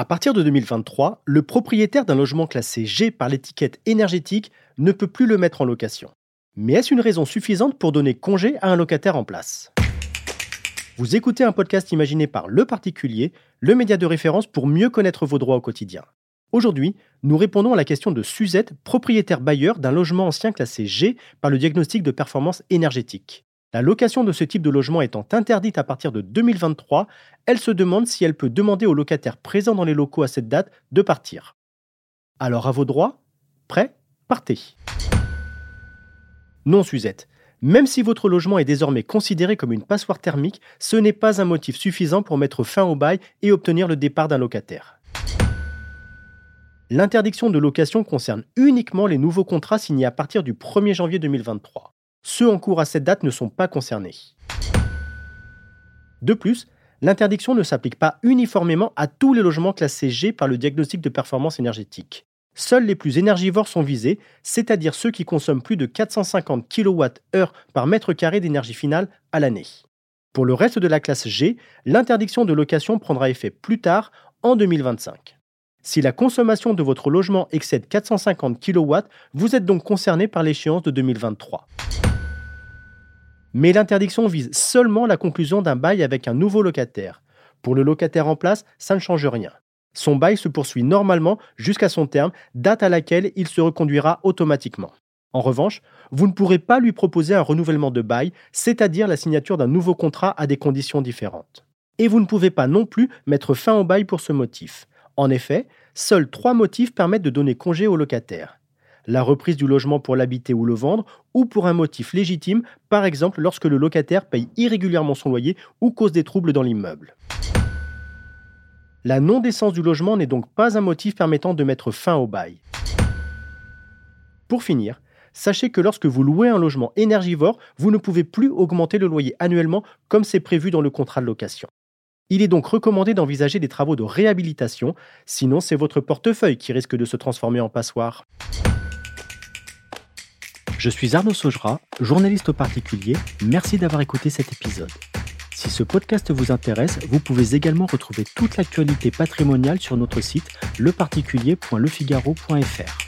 À partir de 2023, le propriétaire d'un logement classé G par l'étiquette énergétique ne peut plus le mettre en location. Mais est-ce une raison suffisante pour donner congé à un locataire en place? Vous écoutez un podcast imaginé par Le Particulier, le média de référence pour mieux connaître vos droits au quotidien. Aujourd'hui, nous répondons à la question de Suzette, propriétaire bailleur d'un logement ancien classé G par le diagnostic de performance énergétique. La location de ce type de logement étant interdite à partir de 2023, elle se demande si elle peut demander aux locataires présents dans les locaux à cette date de partir. Alors à vos droits Prêt Partez Non Suzette, même si votre logement est désormais considéré comme une passoire thermique, ce n'est pas un motif suffisant pour mettre fin au bail et obtenir le départ d'un locataire. L'interdiction de location concerne uniquement les nouveaux contrats signés à partir du 1er janvier 2023. Ceux en cours à cette date ne sont pas concernés. De plus, l'interdiction ne s'applique pas uniformément à tous les logements classés G par le diagnostic de performance énergétique. Seuls les plus énergivores sont visés, c'est-à-dire ceux qui consomment plus de 450 kWh par mètre carré d'énergie finale à l'année. Pour le reste de la classe G, l'interdiction de location prendra effet plus tard, en 2025. Si la consommation de votre logement excède 450 kW, vous êtes donc concerné par l'échéance de 2023. Mais l'interdiction vise seulement la conclusion d'un bail avec un nouveau locataire. Pour le locataire en place, ça ne change rien. Son bail se poursuit normalement jusqu'à son terme, date à laquelle il se reconduira automatiquement. En revanche, vous ne pourrez pas lui proposer un renouvellement de bail, c'est-à-dire la signature d'un nouveau contrat à des conditions différentes. Et vous ne pouvez pas non plus mettre fin au bail pour ce motif. En effet, seuls trois motifs permettent de donner congé au locataire. La reprise du logement pour l'habiter ou le vendre, ou pour un motif légitime, par exemple lorsque le locataire paye irrégulièrement son loyer ou cause des troubles dans l'immeuble. La non-décence du logement n'est donc pas un motif permettant de mettre fin au bail. Pour finir, sachez que lorsque vous louez un logement énergivore, vous ne pouvez plus augmenter le loyer annuellement comme c'est prévu dans le contrat de location. Il est donc recommandé d'envisager des travaux de réhabilitation, sinon c'est votre portefeuille qui risque de se transformer en passoire. Je suis Arnaud Saugera, journaliste au particulier. Merci d'avoir écouté cet épisode. Si ce podcast vous intéresse, vous pouvez également retrouver toute l'actualité patrimoniale sur notre site leparticulier.lefigaro.fr.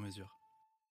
sur mesure.